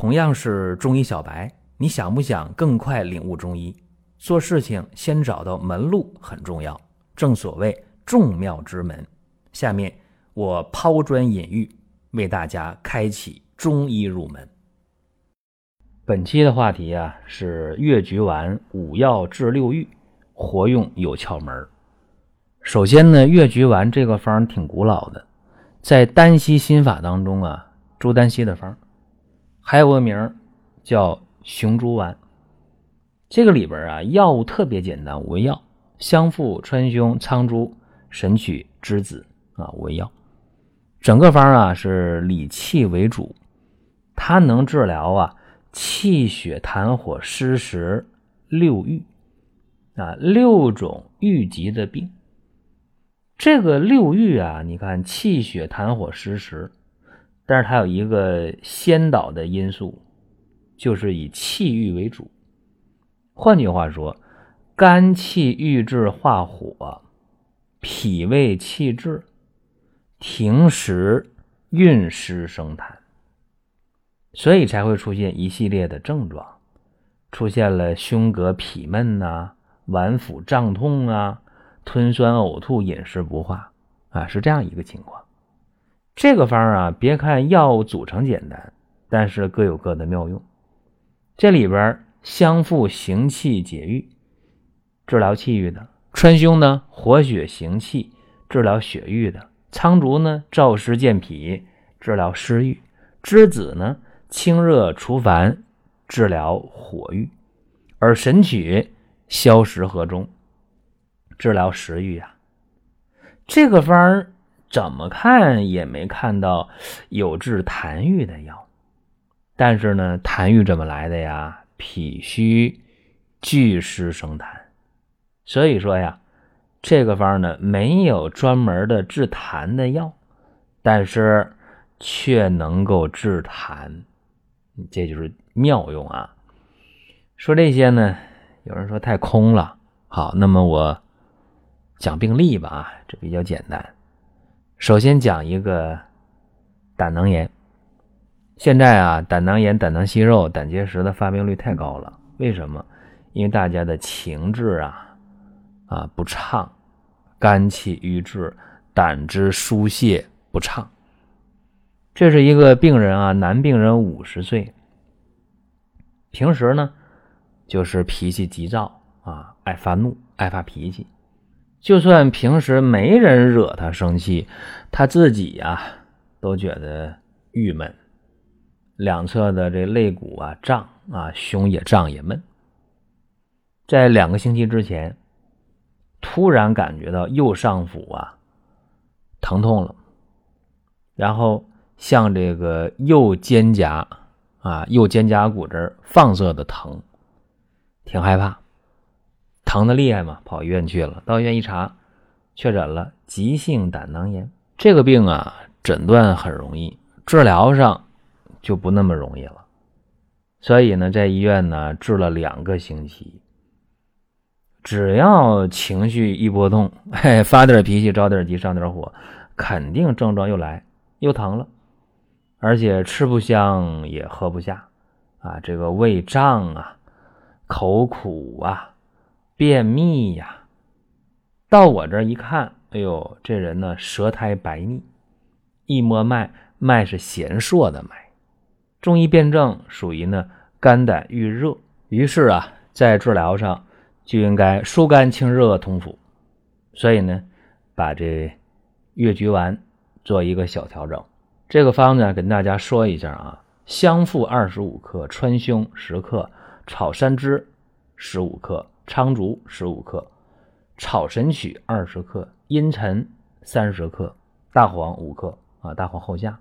同样是中医小白，你想不想更快领悟中医？做事情先找到门路很重要，正所谓众妙之门。下面我抛砖引玉，为大家开启中医入门。本期的话题啊是越橘丸五药治六郁，活用有窍门。首先呢，越橘丸这个方挺古老的，在丹溪心法当中啊，朱丹溪的方。还有个名叫雄猪丸，这个里边啊药物特别简单，五味药：香附、川芎、苍术、神曲、栀子啊，五味药。整个方啊是理气为主，它能治疗啊气血痰火湿实六郁啊六种郁疾的病。这个六郁啊，你看气血痰火湿实。但是它有一个先导的因素，就是以气郁为主。换句话说，肝气郁滞化火，脾胃气滞，停食运湿生痰，所以才会出现一系列的症状，出现了胸膈痞闷呐、脘腹胀痛啊、吞酸呕吐、饮食不化啊，是这样一个情况。这个方啊，别看药物组成简单，但是各有各的妙用。这里边香附行气解郁，治疗气郁的；川芎呢，活血行气，治疗血郁的；苍术呢，燥湿健脾，治疗湿郁；栀子呢，清热除烦，治疗火郁；而神曲消食和中，治疗食欲啊。这个方怎么看也没看到有治痰郁的药，但是呢，痰郁怎么来的呀？脾虚聚湿生痰，所以说呀，这个方呢没有专门的治痰的药，但是却能够治痰，这就是妙用啊。说这些呢，有人说太空了。好，那么我讲病例吧啊，这比较简单。首先讲一个胆囊炎。现在啊，胆囊炎、胆囊息肉、胆结石的发病率太高了。为什么？因为大家的情志啊啊不畅，肝气郁滞，胆汁疏泄不畅。这是一个病人啊，男病人，五十岁，平时呢就是脾气急躁啊，爱发怒，爱发脾气。就算平时没人惹他生气，他自己呀都觉得郁闷，两侧的这肋骨啊胀啊，胸也胀也闷。在两个星期之前，突然感觉到右上腹啊疼痛了，然后像这个右肩胛啊右肩胛骨这儿放射的疼，挺害怕。疼的厉害嘛，跑医院去了。到医院一查，确诊了急性胆囊炎。这个病啊，诊断很容易，治疗上就不那么容易了。所以呢，在医院呢治了两个星期，只要情绪一波动，嘿，发点脾气，着点急，上点火，肯定症状又来，又疼了，而且吃不香，也喝不下，啊，这个胃胀啊，口苦啊。便秘呀，到我这一看，哎呦，这人呢舌苔白腻，一摸脉，脉是弦硕的脉，中医辨证属于呢肝胆郁热，于是啊，在治疗上就应该疏肝清热通腑，所以呢，把这越橘丸做一个小调整。这个方子跟大家说一下啊，香附二十五克，川芎十克，炒山栀十五克。苍术十五克，炒神曲二十克，茵陈三十克，大黄五克啊，大黄后下。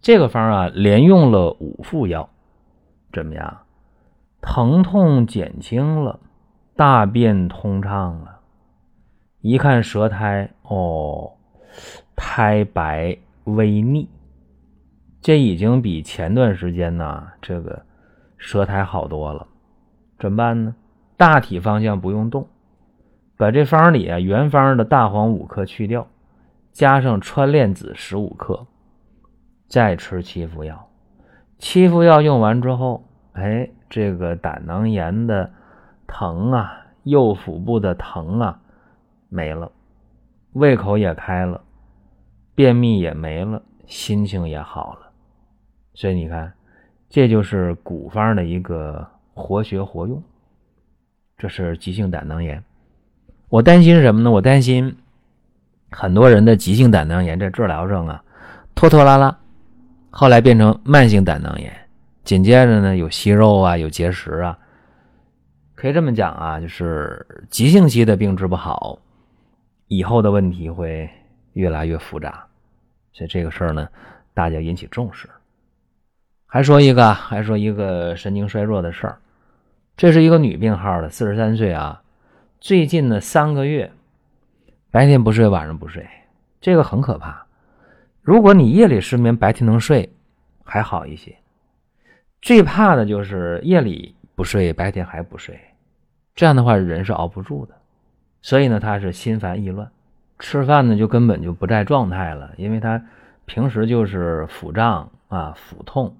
这个方啊，连用了五副药，怎么样？疼痛减轻了，大便通畅了。一看舌苔，哦，苔白微腻，这已经比前段时间呢，这个舌苔好多了。怎么办呢？大体方向不用动，把这方里啊原方的大黄五克去掉，加上川链子十五克，再吃七副药，七副药用完之后，哎，这个胆囊炎的疼啊，右腹部的疼啊没了，胃口也开了，便秘也没了，心情也好了。所以你看，这就是古方的一个活学活用。这是急性胆囊炎。我担心什么呢？我担心很多人的急性胆囊炎这治疗上啊，拖拖拉拉。后来变成慢性胆囊炎，紧接着呢有息肉啊，有结石啊，可以这么讲啊，就是急性期的病治不好，以后的问题会越来越复杂，所以这个事儿呢，大家引起重视。还说一个，还说一个神经衰弱的事儿，这是一个女病号的，四十三岁啊，最近的三个月，白天不睡，晚上不睡，这个很可怕。如果你夜里失眠，白天能睡，还好一些。最怕的就是夜里不睡，白天还不睡，这样的话人是熬不住的。所以呢，他是心烦意乱，吃饭呢就根本就不在状态了，因为他平时就是腹胀啊、腹痛，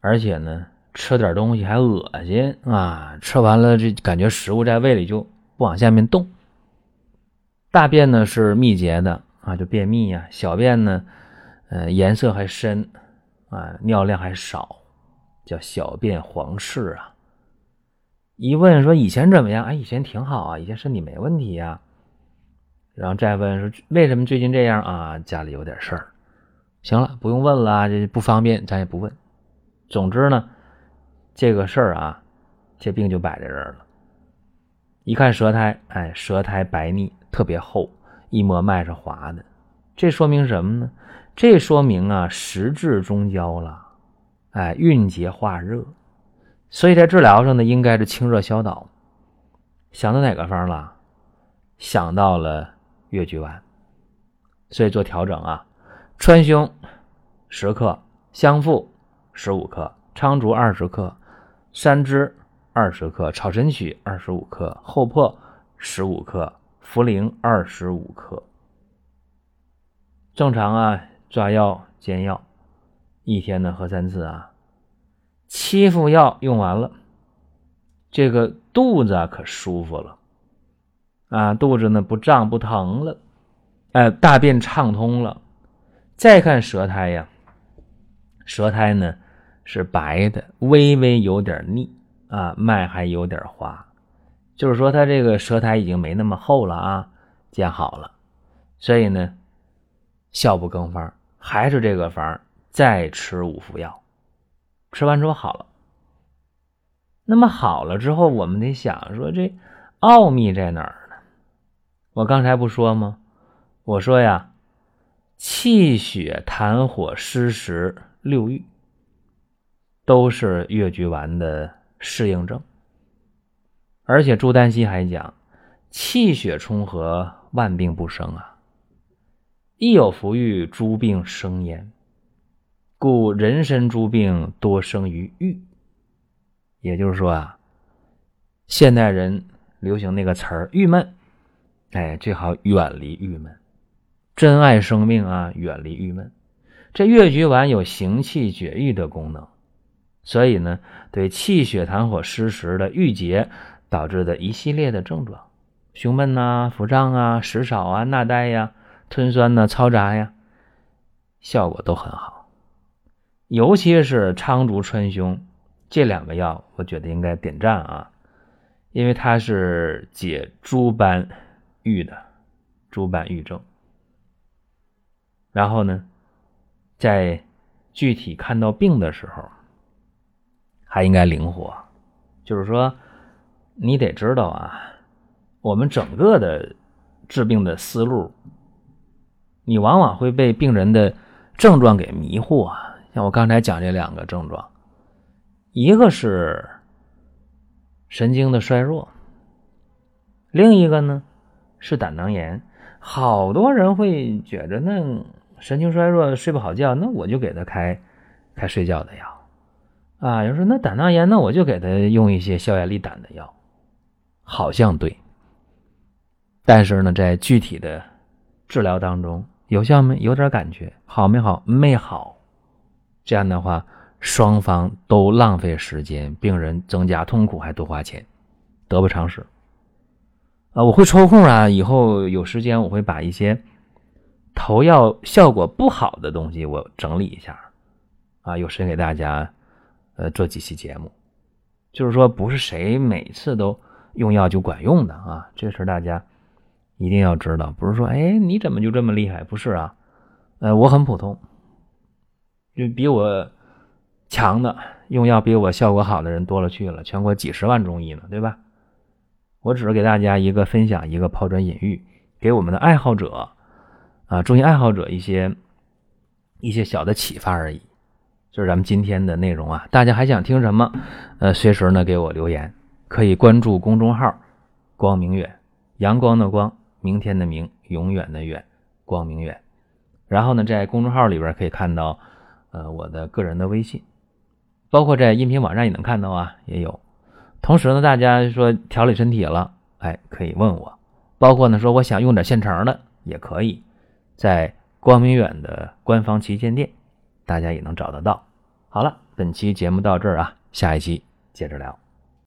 而且呢吃点东西还恶心啊，吃完了这感觉食物在胃里就不往下面动，大便呢是秘结的。啊，就便秘呀，小便呢，呃，颜色还深，啊，尿量还少，叫小便黄赤啊。一问说以前怎么样？哎，以前挺好啊，以前身体没问题呀。然后再问说为什么最近这样啊？家里有点事儿。行了，不用问了，这不方便，咱也不问。总之呢，这个事儿啊，这病就摆在这儿了。一看舌苔，哎，舌苔白腻，特别厚。一摸脉是滑的，这说明什么呢？这说明啊，实至中焦了，哎，蕴结化热，所以在治疗上呢，应该是清热消导。想到哪个方了？想到了越橘丸，所以做调整啊，川芎十克，香附十五克，苍术二十克，山栀二十克，炒神曲二十五克，厚朴十五克。茯苓二十五克，正常啊，抓药煎药，一天呢喝三次啊。七副药用完了，这个肚子啊可舒服了啊，肚子呢不胀不疼了，哎，大便畅通了。再看舌苔呀，舌苔呢是白的，微微有点腻啊，脉还有点滑。就是说，他这个舌苔已经没那么厚了啊，见好了，所以呢，效不更方，还是这个方，再吃五副药，吃完之后好了。那么好了之后，我们得想说，这奥秘在哪儿呢？我刚才不说吗？我说呀，气血痰火湿实六郁，都是越橘丸的适应症。而且朱丹溪还讲，气血充和，万病不生啊。一有福郁，诸病生焉。故人参诸病多生于郁。也就是说啊，现代人流行那个词儿“郁闷”，哎，最好远离郁闷，珍爱生命啊，远离郁闷。这越橘丸有行气绝郁的功能，所以呢，对气血痰火湿实的郁结。导致的一系列的症状，胸闷呐、腹胀啊、食少啊、纳呆呀、吞酸呐、嘈杂呀，效果都很好。尤其是苍竹、川芎这两个药，我觉得应该点赞啊，因为它是解诸般郁的，诸般郁症。然后呢，在具体看到病的时候，还应该灵活，就是说。你得知道啊，我们整个的治病的思路，你往往会被病人的症状给迷惑啊。像我刚才讲这两个症状，一个是神经的衰弱，另一个呢是胆囊炎。好多人会觉着那神经衰弱睡不好觉，那我就给他开开睡觉的药啊。有人说那胆囊炎，那我就给他用一些消炎利胆的药。好像对，但是呢，在具体的治疗当中有效没？有点感觉，好没好？没好。这样的话，双方都浪费时间，病人增加痛苦还多花钱，得不偿失。啊，我会抽空啊，以后有时间我会把一些投药效果不好的东西我整理一下，啊，有时间给大家呃做几期节目。就是说，不是谁每次都用药就管用的啊，这事大家一定要知道。不是说，哎，你怎么就这么厉害？不是啊，呃，我很普通，就比我强的用药比我效果好的人多了去了，全国几十万中医呢，对吧？我只是给大家一个分享，一个抛砖引玉，给我们的爱好者啊，中医爱好者一些一些小的启发而已。就是咱们今天的内容啊，大家还想听什么？呃，随时呢给我留言，可以关注公众号“光明远”，阳光的光，明天的明，永远的远，光明远。然后呢，在公众号里边可以看到呃我的个人的微信，包括在音频网站也能看到啊，也有。同时呢，大家说调理身体了，哎，可以问我。包括呢，说我想用点现成的，也可以在光明远的官方旗舰店。大家也能找得到。好了，本期节目到这儿啊，下一期接着聊。